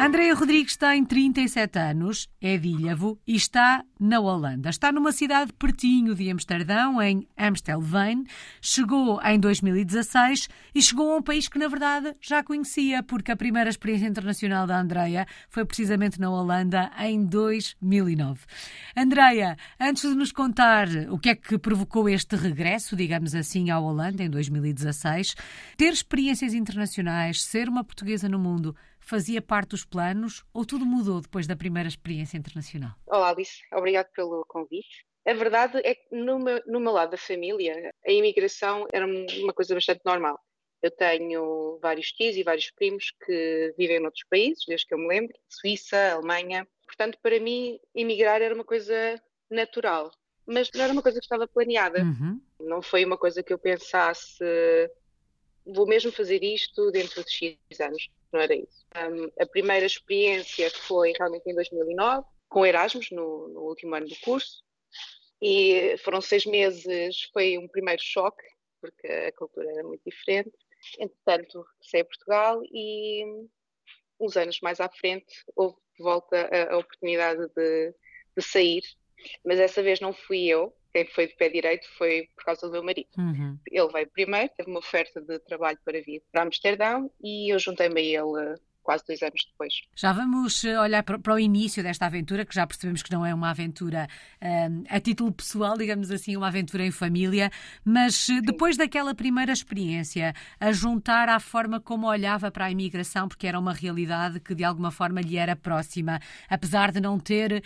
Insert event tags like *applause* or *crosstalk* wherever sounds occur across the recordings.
Andréa Rodrigues tem 37 anos, é de e está na Holanda. Está numa cidade pertinho de Amsterdão, em Amstelveen. Chegou em 2016 e chegou a um país que, na verdade, já conhecia, porque a primeira experiência internacional da Andreia foi precisamente na Holanda em 2009. Andreia, antes de nos contar o que é que provocou este regresso, digamos assim, à Holanda em 2016, ter experiências internacionais, ser uma portuguesa no mundo, fazia parte dos planos ou tudo mudou depois da primeira experiência internacional? Olá, Alice. Obrigado pelo convite. A verdade é que no meu, no meu lado da família, a imigração era uma coisa bastante normal. Eu tenho vários tios e vários primos que vivem noutros países, desde que eu me lembro, Suíça, Alemanha. Portanto, para mim, emigrar era uma coisa natural, mas não era uma coisa que estava planeada. Uhum. Não foi uma coisa que eu pensasse, vou mesmo fazer isto dentro de X anos não era isso. Um, a primeira experiência foi realmente em 2009, com Erasmus, no, no último ano do curso, e foram seis meses, foi um primeiro choque, porque a cultura era muito diferente. Entretanto, regressei a Portugal e uns anos mais à frente houve de volta a, a oportunidade de, de sair, mas dessa vez não fui eu, quem foi de pé direito foi por causa do meu marido. Uhum. Ele veio primeiro, teve uma oferta de trabalho para vir para Amsterdão e eu juntei-me a ele quase dois anos depois. Já vamos eh, olhar para o início desta aventura, que já percebemos que não é uma aventura um, eh, a título pessoal, digamos assim, uma aventura em família, mas eh, Sim. depois daquela primeira experiência, a juntar à forma como olhava para a imigração, porque era uma realidade que de alguma forma lhe era próxima, apesar de não ter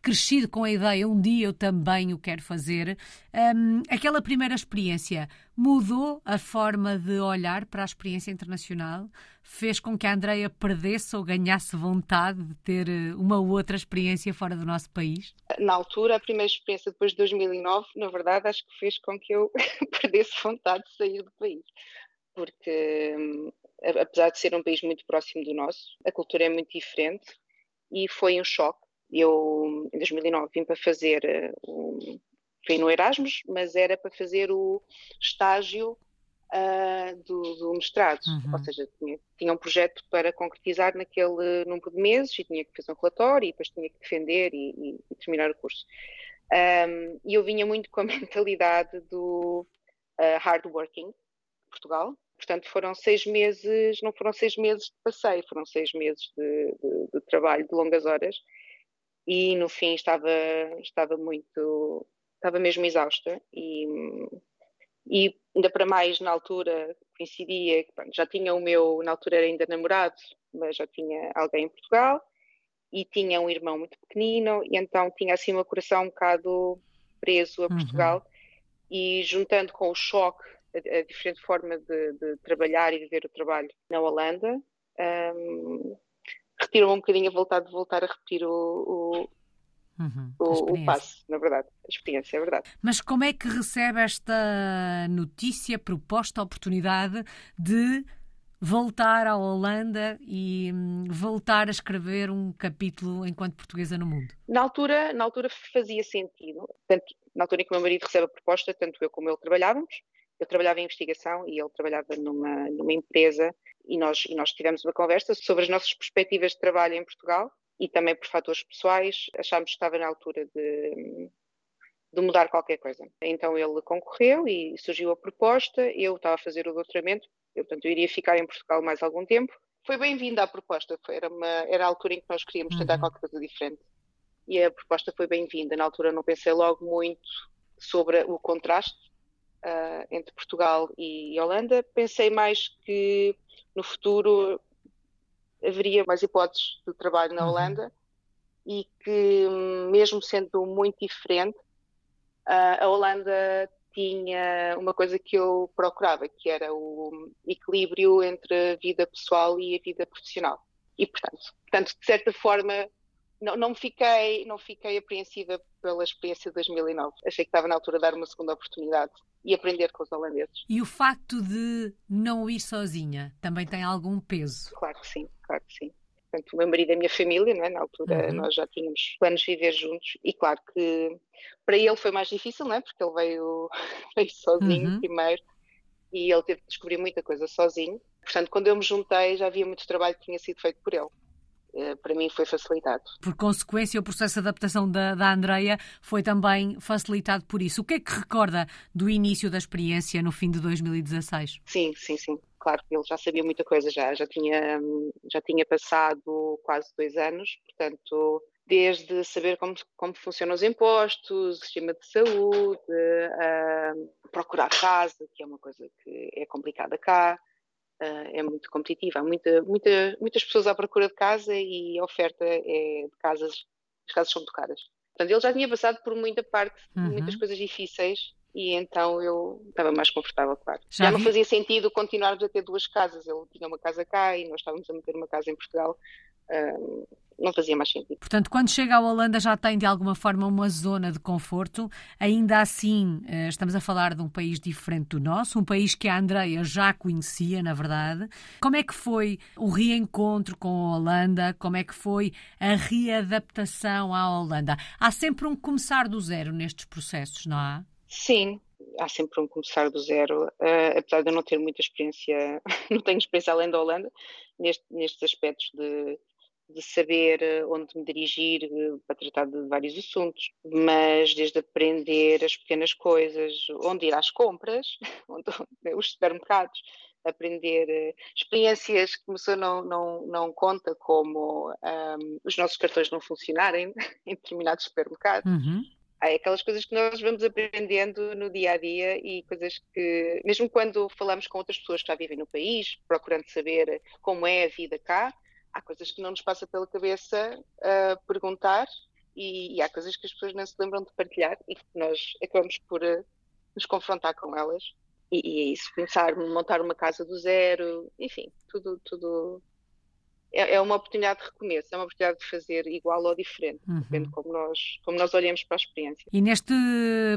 crescido com a ideia, um dia eu também o quero fazer, um, aquela primeira experiência mudou a forma de olhar para a experiência internacional? Fez com que a Andreia perdesse ou ganhasse vontade de ter eh, uma outra experiência fora do nosso país? Na altura, a primeira experiência depois de 2009, na verdade, acho que fez com que eu *laughs* perdesse vontade de sair do país. Porque, hum, apesar de ser um país muito próximo do nosso, a cultura é muito diferente e foi um choque eu, em 2009, vim para fazer o. Eh, fui no Erasmus, mas era para fazer o estágio uh, do, do, mestrado. Uhum. Ou seja, tinha, tinha, um projeto para concretizar naquele número de meses e tinha que fazer um relatório e depois tinha que defender e, e, e terminar o curso. Um, e eu vinha muito com a *laughs* mentalidade do uh, hard working, Portugal. Portanto, foram seis meses, não foram seis meses de passeio, foram seis meses de, de, de trabalho de longas horas e no fim estava, estava muito, estava mesmo exausta e, e ainda para mais na altura coincidia, já tinha o meu, na altura era ainda namorado, mas já tinha alguém em Portugal e tinha um irmão muito pequenino e então tinha assim o coração um bocado preso a uhum. Portugal uhum. e juntando com o choque, a, a diferente forma de, de, trabalhar e de ver o trabalho na Holanda, um, retirou um bocadinho a vontade de voltar a repetir o, o, uhum, o, o passo, na verdade, a experiência, é verdade. Mas como é que recebe esta notícia, proposta, oportunidade de voltar à Holanda e hum, voltar a escrever um capítulo enquanto portuguesa no mundo? Na altura, na altura fazia sentido. Tanto, na altura em que o meu marido recebe a proposta, tanto eu como ele trabalhávamos. Eu trabalhava em investigação e ele trabalhava numa, numa empresa e nós, e nós tivemos uma conversa sobre as nossas perspectivas de trabalho em Portugal e também por fatores pessoais achámos que estava na altura de, de mudar qualquer coisa. Então ele concorreu e surgiu a proposta, eu estava a fazer o doutoramento, eu, portanto eu iria ficar em Portugal mais algum tempo. Foi bem-vinda a proposta, foi, era, uma, era a altura em que nós queríamos tentar uhum. qualquer coisa diferente. E a proposta foi bem-vinda. Na altura não pensei logo muito sobre o contraste uh, entre Portugal e Holanda. Pensei mais que no futuro haveria mais hipóteses de trabalho na uhum. Holanda e que, mesmo sendo muito diferente, uh, a Holanda tinha uma coisa que eu procurava, que era o equilíbrio entre a vida pessoal e a vida profissional. E, portanto, portanto de certa forma, não, não, fiquei, não fiquei apreensiva pela experiência de 2009. Achei que estava na altura de dar uma segunda oportunidade e aprender com os holandeses. E o facto de não ir sozinha também tem algum peso? Claro que sim, claro que sim. Portanto, o meu marido é a minha família, não é? na altura uhum. nós já tínhamos planos de viver juntos e claro que para ele foi mais difícil, não é? porque ele veio, *laughs* veio sozinho uhum. primeiro e ele teve que descobrir muita coisa sozinho. Portanto, quando eu me juntei já havia muito trabalho que tinha sido feito por ele. Eh, para mim foi facilitado. Por consequência, o processo de adaptação da, da Andreia foi também facilitado por isso. O que é que recorda do início da experiência no fim de 2016? Sim, sim, sim. Claro que ele já sabia muita coisa já, já tinha, já tinha passado quase dois anos, portanto, desde saber como, como funcionam os impostos, o sistema de saúde, uh, procurar casa, que é uma coisa que é complicada cá, uh, é muito competitiva. Há muita, muita, muitas pessoas à procura de casa e a oferta é de casas, as casas são muito caras. Portanto, ele já tinha passado por muita parte, uhum. muitas coisas difíceis e então eu estava mais confortável, claro. Já, Já não fazia sentido continuarmos a ter duas casas. Ele tinha uma casa cá e nós estávamos a meter uma casa em Portugal. Não fazia mais sentido. Portanto, quando chega à Holanda já tem de alguma forma uma zona de conforto. Ainda assim, eh, estamos a falar de um país diferente do nosso, um país que a Andreia já conhecia, na verdade. Como é que foi o reencontro com a Holanda? Como é que foi a readaptação à Holanda? Há sempre um começar do zero nestes processos, não há? Sim, há sempre um começar do zero, uh, apesar de eu não ter muita experiência, *laughs* não tenho experiência além da Holanda, neste, nestes aspectos de de saber eh, onde me dirigir eh, para tratar de vários assuntos, mas desde aprender as pequenas coisas, onde ir às compras, *laughs* os supermercados, aprender uh, experiências que a não, não, não conta, como um, os nossos cartões não funcionarem *laughs* em determinados supermercados. Uhum. Há aquelas coisas que nós vamos aprendendo no dia a dia e coisas que, mesmo quando falamos com outras pessoas que já vivem no país, procurando saber como é a vida cá, há coisas que não nos passa pela cabeça uh, perguntar e, e, há coisas que as pessoas não se lembram de partilhar e que nós acabamos por uh, nos confrontar com elas. E, e, é isso, começar a montar uma casa do zero, enfim, tudo, tudo é, é, uma oportunidade de recomeço, é uma oportunidade de fazer igual ou diferente, uhum. depende como nós, como nós olhamos para a experiência. E neste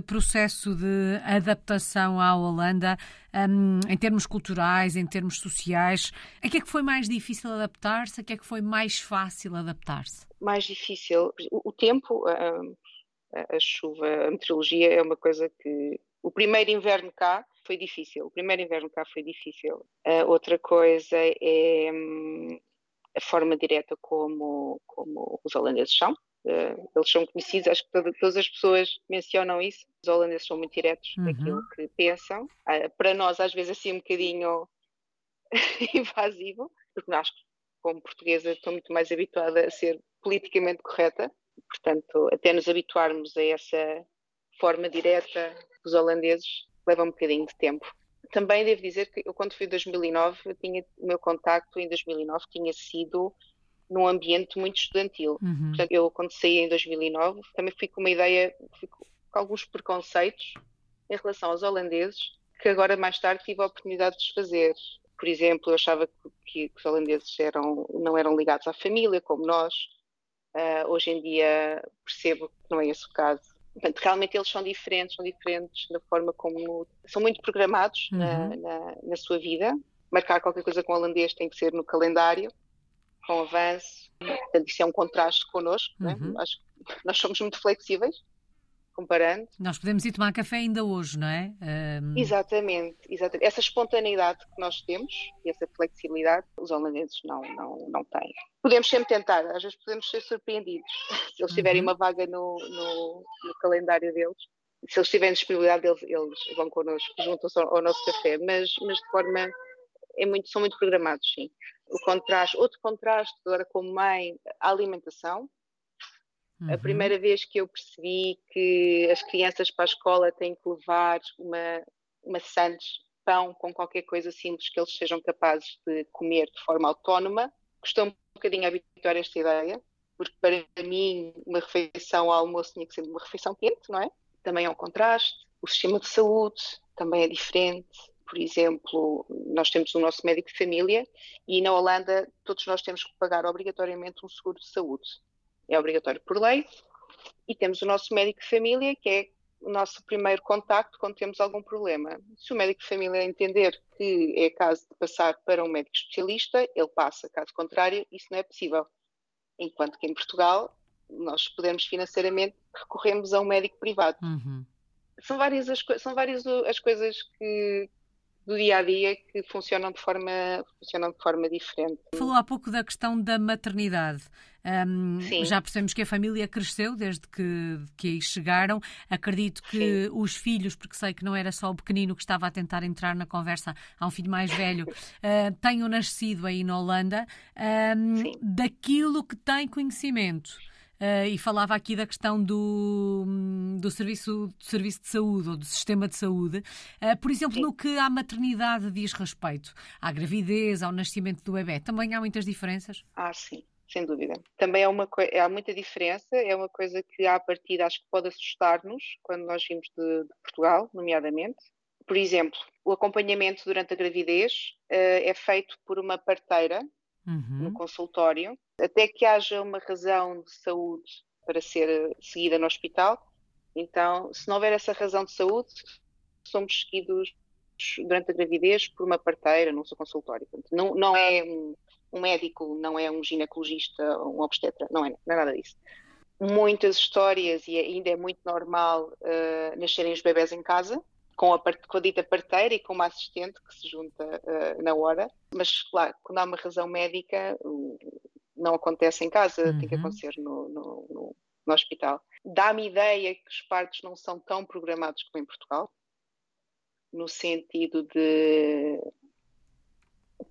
processo de adaptação à Holanda, um, em termos culturais, em termos sociais, a que é que foi mais difícil adaptar-se? A que é que foi mais fácil adaptar-se? Mais difícil, o, o tempo, a, a, a chuva, a meteorologia é uma coisa que o primeiro inverno cá foi difícil. O primeiro inverno cá foi difícil. Uh, outra coisa é hum, a forma direta como, como os holandeses são. Uh, eles são conhecidos, acho que toda, todas as pessoas mencionam isso. Os holandeses são muito diretos uhum. naquilo que pensam. Uh, para nós, às vezes, assim um bocadinho *laughs* invasivo, porque nós, como portuguesa, estou muito mais habituada a ser politicamente correta. Portanto, até nos habituarmos a essa forma direta dos holandeses leva um bocadinho de tempo também devo dizer que eu quando fui em 2009, eu tinha, o meu contacto em 2009 tinha sido num ambiente muito estudantil. Uhum. Portanto, eu quando saí em 2009 também fui com uma ideia, fui com alguns preconceitos em relação aos holandeses, que agora mais tarde tive a oportunidade de desfazer. Por exemplo, eu achava que, que os holandeses eram, não eram ligados à família, como nós. Uh, hoje em dia percebo que não é esse o caso. Portanto, realmente eles são diferentes, são diferentes na forma como são muito programados uhum. na, na, na, sua vida. Marcar qualquer coisa com holandês tem que ser no calendário, com avanço. Portanto, isso é um contraste connosco. Né? Uhum. Né? Acho que nós somos muito flexíveis comparando. Nós podemos ir tomar café ainda hoje, não é? Um... Exatamente, exatamente. Essa espontaneidade que nós temos e essa flexibilidade, os holandeses não, não, não têm. Podemos sempre tentar, às vezes podemos ser surpreendidos. *laughs* Se eles tiverem uhum. uma vaga no, no, no, calendário deles, se eles tiverem disponibilidade, eles, eles vão connosco, juntam-se ao, ao, nosso café, mas, mas de forma. É muito, são muito programados, sim. O contraste, outro contraste, agora como mãe, a alimentação, Uhum. A primeira vez que eu percebi que as crianças para a escola têm que levar uma, sandes, pão com qualquer coisa simples que eles sejam capazes de comer de forma autónoma, custou um bocadinho a habituar esta ideia, porque para mim uma refeição ao almoço tinha que ser uma refeição quente, não é? Também é um contraste. O sistema de saúde também é diferente. Por exemplo, nós temos o nosso médico de família e na Holanda todos nós temos que pagar obrigatoriamente um seguro de saúde é obrigatório por lei, e temos o nosso médico de família, que é o nosso primeiro contacto quando temos algum problema. Se o médico de família entender que é caso de passar para um médico especialista, ele passa, caso contrário, isso não é possível. Enquanto que em Portugal, nós podemos financeiramente recorremos a um médico privado. Uhum. São várias, as, são várias as coisas que do dia a dia que funcionam de forma, funcionam de forma diferente. Falou há pouco da questão da maternidade. Um, já percebemos que a família cresceu desde que, que aí chegaram. Acredito que Sim. os filhos, porque sei que não era só o pequenino que estava a tentar entrar na conversa, há um filho mais velho, uh, *laughs* tenham nascido aí na Holanda, um, daquilo que tem conhecimento. Uh, e falava aqui da questão do, do, serviço, do serviço de saúde ou do sistema de saúde. Uh, por exemplo, Sim. no que à maternidade diz respeito, à gravidez, ao nascimento do bebê, também há muitas diferenças? Ah, sim sem dúvida. Também é uma há muita diferença, é uma coisa que à partida acho que pode assustar-nos quando nós vimos de, de, Portugal, nomeadamente. Por exemplo, o acompanhamento durante a gravidez uh, é feito por uma parteira uhum. no consultório, até que haja uma razão de saúde para ser seguida no hospital. Então, se não houver essa razão de saúde, somos seguidos durante a gravidez por uma parteira no seu consultório. Não, não é um, um médico, não é um ginecologista, um obstetra, não é, não é nada disso. Muitas histórias, e ainda é muito normal uh, nascerem os bebés em casa, com a, com a, dita parteira e com uma assistente que se junta uh, na hora, mas claro, quando há uma razão médica, não acontece em casa, uhum. tem que uhum. acontecer no, no, no, no hospital. Dá-me ideia que os partos não são tão programados como em Portugal, no sentido de,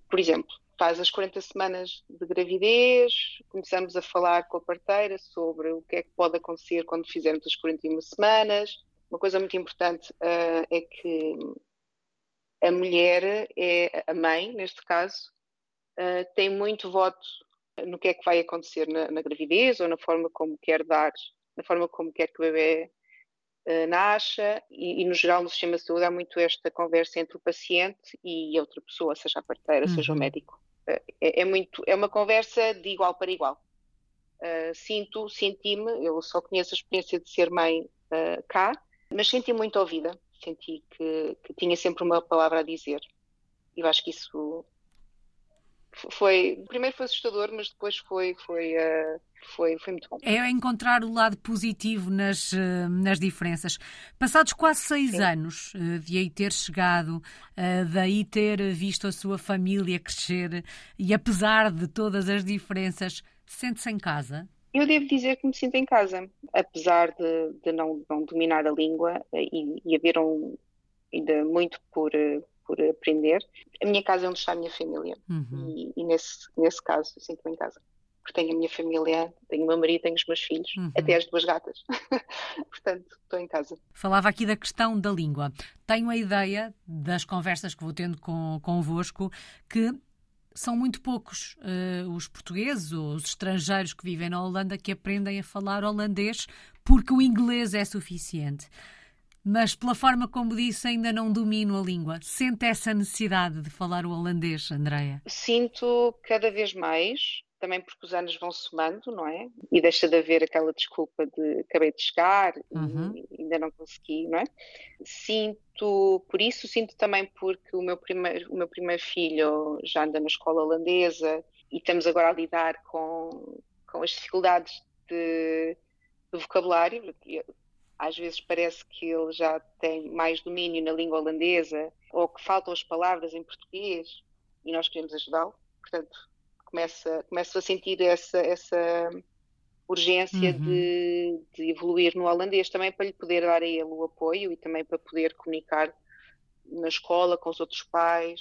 por exemplo, faz as 40 semanas de gravidez, começamos a falar com a parteira sobre o que é que pode acontecer quando fizermos as 41 semanas. Uma coisa muito importante uh, é que a mulher, é a mãe, neste caso, uh, tem muito voto no que é que vai acontecer na, na, gravidez ou na forma como quer dar, na forma como quer que o bebê uh, nasça e, e, no geral no sistema de saúde há muito esta conversa entre o paciente e a outra pessoa, seja a parteira, uhum. seja o médico. É, é, muito, é uma conversa de igual para igual. Uh, sinto, senti-me, eu só conheço a experiência de ser mãe uh, cá, mas senti muito ouvida, senti que, que, tinha sempre uma palavra a dizer. E eu acho que isso foi, primeiro foi assustador, mas depois foi, foi, uh, foi, foi muito bom. É encontrar o lado positivo nas, uh, nas diferenças. Passados quase seis Sim. anos uh, de aí ter chegado, daí ter visto a sua família crescer e apesar de todas as diferenças, sente-se em casa? Eu devo dizer que me sinto em casa, apesar de, de não, não dominar a língua e, e haver um, ainda muito por, por aprender. A minha casa é onde está a minha família uhum. e, e, nesse, nesse caso eu sinto-me em casa. Porque tenho a minha família, tenho o meu marido, tenho os meus filhos, uhum. até as duas gatas. *laughs* Portanto, estou em casa. Falava aqui da questão da língua. Tenho a ideia, das conversas que vou tendo com, convosco, que são muito poucos uh, os portugueses ou os estrangeiros que vivem na Holanda que aprendem a falar holandês porque o inglês é suficiente mas pela forma como disse, ainda não domino a língua. Sente essa necessidade de falar o holandês, Andreia? Sinto cada vez mais, também porque os anos vão somando, não é? E deixa de haver aquela desculpa de acabei de chegar uhum. e ainda não consegui, não é? Sinto, por isso, sinto também porque o meu primeiro, o meu primeiro filho já anda na escola holandesa e estamos agora a lidar com, com as dificuldades de, de vocabulário às vezes parece que ele já tem mais domínio na língua holandesa ou que faltam as palavras em português e nós queremos ajudá-lo. Portanto, começa, começa a sentir essa, essa urgência uhum. de, de, evoluir no holandês também para lhe poder dar a ele o apoio e também para poder comunicar na escola com os outros pais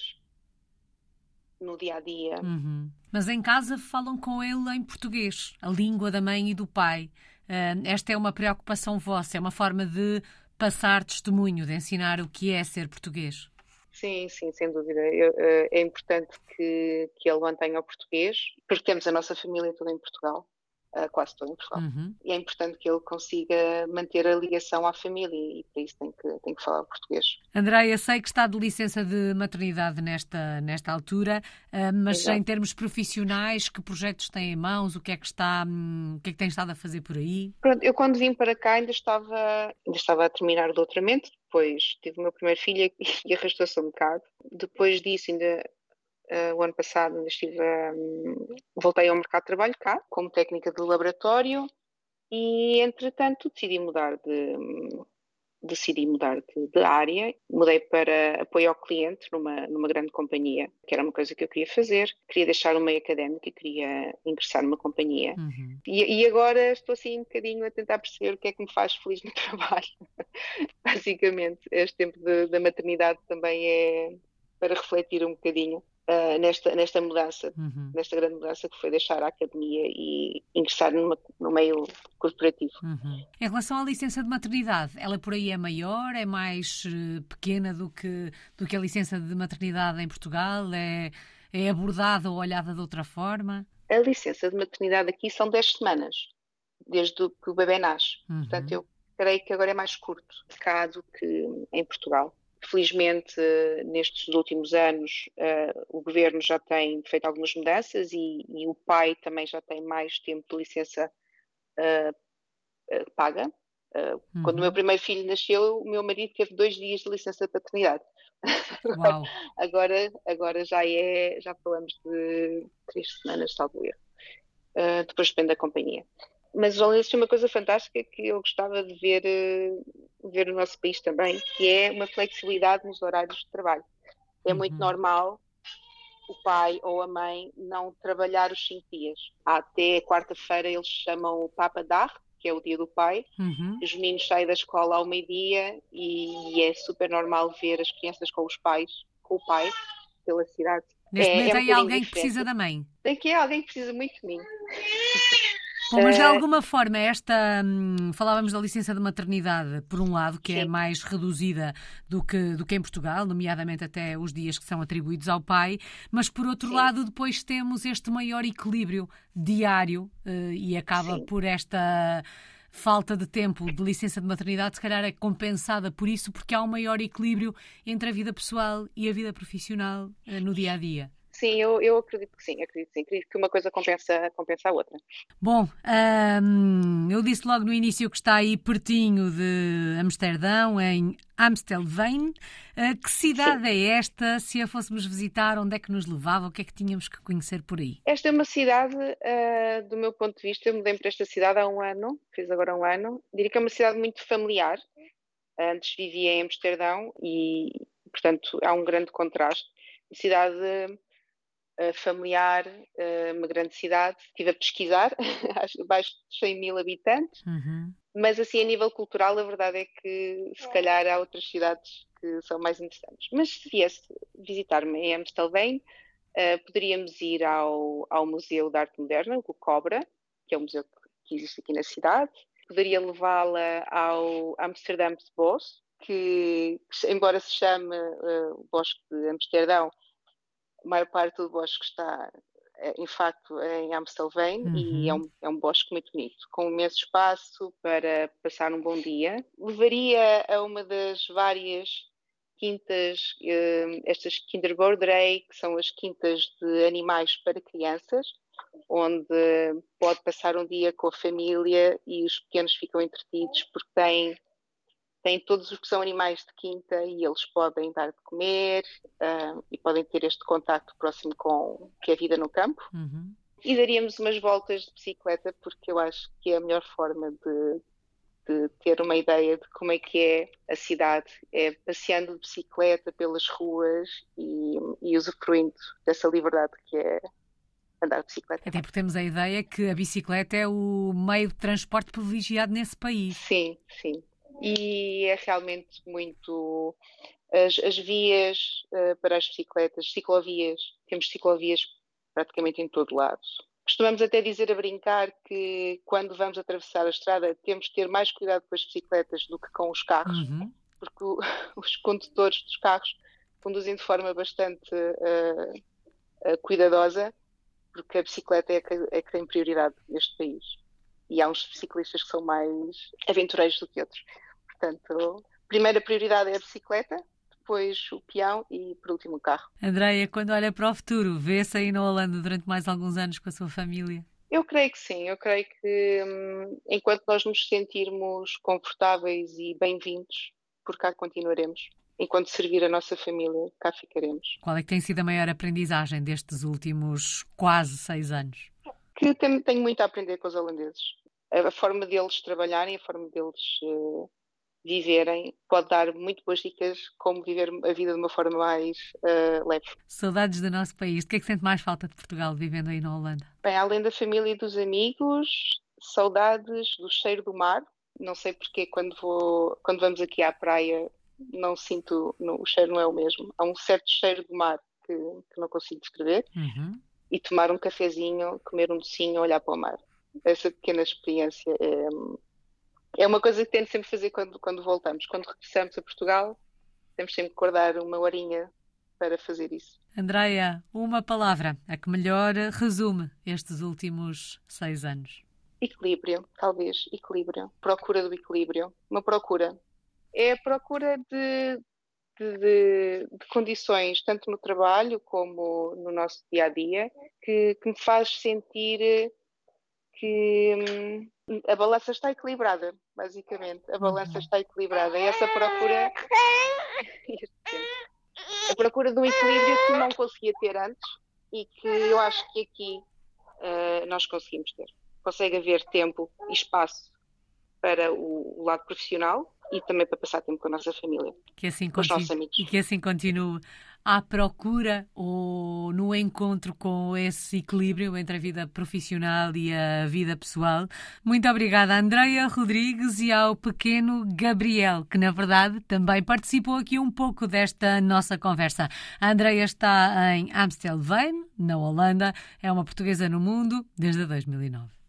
no dia a dia. Uhum. Mas em casa falam com ele em português, a língua da mãe e do pai. Uh, esta é uma preocupação vossa, é uma forma de passar testemunho, de ensinar o que é ser português. Sim, sim, sem dúvida. Eu, uh, é importante que, que ele mantenha o português, porque temos a nossa família toda em Portugal uh, quase todo em Portugal. Uhum. E é importante que ele consiga manter a ligação à família e para isso tem que, tem que falar português. Andréia, sei que está de licença de maternidade nesta, nesta altura, uh, mas Exato. em termos profissionais, que projetos tem em mãos? O que é que está, um, o que é que tem estado a fazer por aí? Pronto, eu quando vim para cá ainda estava, ainda estava a terminar o doutoramento, depois tive o meu primeiro filho e *laughs* arrastou-se um bocado. Depois disso ainda Uh, o ano passado ainda estive, um, voltei ao mercado de trabalho cá, como técnica de laboratório, e entretanto decidi mudar de, decidi mudar de, de, área, mudei para apoio ao cliente numa, numa grande companhia, que era uma coisa que eu queria fazer, queria deixar o meio académico, queria ingressar numa companhia. Uhum. E, e, agora estou assim um bocadinho a tentar perceber o que é que me faz feliz no *laughs* trabalho. Basicamente, este tempo da maternidade também é para refletir um bocadinho uh, nesta, nesta mudança, uhum. nesta grande mudança que foi deixar a academia e ingressar numa, no meio corporativo. Uhum. Em relação à licença de maternidade, ela por aí é maior, é mais uh, pequena do que, do que a licença de maternidade em Portugal? É, é abordada ou olhada de outra forma? A licença de maternidade aqui são 10 semanas, desde que o bebê nasce. Uhum. Portanto, eu creio que agora é mais curto cá do que em Portugal. Felizmente, nestes últimos anos, uh, o governo já tem feito algumas mudanças e, e, o pai também já tem mais tempo de licença uh, uh, paga. Uhum. Quando o meu uhum. primeiro filho nasceu, o meu marido teve dois dias de licença de paternidade. Uau. *laughs* agora, agora já é, já falamos de três semanas, salvo erro. depois depende da companhia mas além disso, uma coisa fantástica que eu gostava de ver, eh, ver no nosso país também, que é uma flexibilidade nos horários de trabalho. É uhum. muito normal o pai ou a mãe não trabalhar os cinco dias. Até quarta-feira eles chamam o Papa Dar, que é o dia do pai. Uhum. Os meninos saem da escola ao meio-dia e é super normal ver as crianças com os pais, com o pai, pela cidade. Neste é, momento é um alguém que precisa da mãe. Tem que é alguém que precisa muito de mim. *laughs* Bom, mas de eh, alguma forma, esta. Hum, falávamos da licença de maternidade, por um lado, que é Sim. é mais reduzida do que, do que em Portugal, nomeadamente até os dias que são atribuídos ao pai, mas por outro Sim. lado, depois temos este maior equilíbrio diário uh, e acaba Sim. por esta falta de tempo de licença de maternidade, se calhar é compensada por isso, porque há um maior equilíbrio entre a vida pessoal e a vida profissional uh, no dia a dia. Sim, eu, eu acredito que sim, acredito sim. Acredito que uma coisa compensa, compensa a outra. Bom, eu disse logo no início que está aí pertinho de Amsterdão, em Amstelveen. Uh, que cidade sim. é esta? Se a fôssemos visitar, onde é que nos levava? O que é que tínhamos que conhecer por aí? Esta é uma cidade, uh, do meu ponto de vista, eu mudei para esta cidade há um ano, fiz agora um ano. Diria que é uma cidade muito familiar. Antes vivia em Amsterdão e, portanto, há um grande contraste. Cidade familiar, uma grande cidade. Estive a pesquisar, *laughs* abaixo de 100 mil habitantes, uhum. mas assim a nível cultural a verdade é que se calhar há outras cidades que são mais interessantes. Mas se viesse visitar-me em Amstelveen, uh, poderíamos ir ao, ao Museu de Arte Moderna, o Cobra, que é um museu que existe aqui na cidade. Poderia levá-la ao Amsterdam's Bos, que embora se chame uh, o Bosque de Amsterdão, a maior parte do bosque está, eh, em facto, em Amstelveen uhum. e é um, é um bosque muito bonito, com imenso espaço para passar um bom dia. Levaria a uma das várias quintas, eh, estas Kinderborderei, que são as quintas de animais para crianças, onde pode passar um dia com a família e os pequenos ficam entretidos porque têm têm todos os que são animais de quinta e eles podem dar de comer uh, e podem ter este contacto próximo com que é a vida no campo. Uhum. E daríamos umas voltas de bicicleta porque eu acho que é a melhor forma de, de ter uma ideia de como é que é a cidade, é passeando de bicicleta pelas ruas e, e usufruindo dessa liberdade que é andar de bicicleta. Até porque temos a ideia que a bicicleta é o meio de transporte privilegiado nesse país. Sim, sim e é realmente muito. As, as vias uh, para as bicicletas, ciclovias, temos ciclovias praticamente em todo lado. Costumamos até dizer a brincar que quando vamos atravessar a estrada temos que ter mais cuidado com as bicicletas do que com os carros, uhum. porque o, *laughs* os condutores dos carros conduzem de forma bastante uh, uh, cuidadosa, porque a bicicleta é que, é que tem prioridade neste país. E há uns ciclistas que são mais aventureiros do que outros. Portanto, primeira prioridade é a bicicleta, depois o peão e, por último, o carro. Andreia, quando olha para o futuro, vê-se aí na Holanda durante mais alguns anos com a sua família? Eu creio que sim, eu creio que hum, enquanto nós nos sentirmos confortáveis e bem-vindos, por cá continuaremos. Enquanto servir a nossa família, cá ficaremos. Qual é que tem sido a maior aprendizagem destes últimos quase seis anos? Que tenho muito a aprender com os holandeses. A forma deles trabalharem, a forma deles uh, viverem, pode dar muito boas dicas como viver a vida de uma forma mais uh, leve. Saudades do nosso país. O que é que sente mais falta de Portugal vivendo aí na Holanda? Bem, além da família e dos amigos, saudades do cheiro do mar. Não sei porque quando vou, quando vamos aqui à praia, não sinto, o cheiro não é o mesmo. Há um certo cheiro do mar que, que não consigo descrever. Uhum. E tomar um cafezinho, comer um docinho, olhar para o mar. Essa pequena experiência é, é uma coisa que tento sempre fazer quando, quando voltamos. Quando regressamos a Portugal, temos sempre que guardar uma horinha para fazer isso. Andreia, uma palavra, a que melhor resume estes últimos seis anos. Equilíbrio, talvez, equilíbrio. Procura do equilíbrio. Uma procura. É a procura de, de, de, de condições, tanto no trabalho como no nosso dia a dia, que, que me faz sentir que hum, a balança está equilibrada, basicamente. A balança uhum. está equilibrada. E essa procura. a procura de um equilíbrio que não conseguia ter antes e que eu acho que aqui uh, nós conseguimos ter. Consegue haver tempo e espaço para o, o lado profissional e também para passar tempo com a nossa família, que assim com os nossos amigos. E que assim continue à procura ou no encontro com esse equilíbrio entre a vida profissional e a vida pessoal. Muito obrigada, Andreia Rodrigues, e ao pequeno Gabriel, que na verdade também participou aqui um pouco desta nossa conversa. A Andreia está em Amstelveen, na Holanda, é uma portuguesa no mundo desde 2009.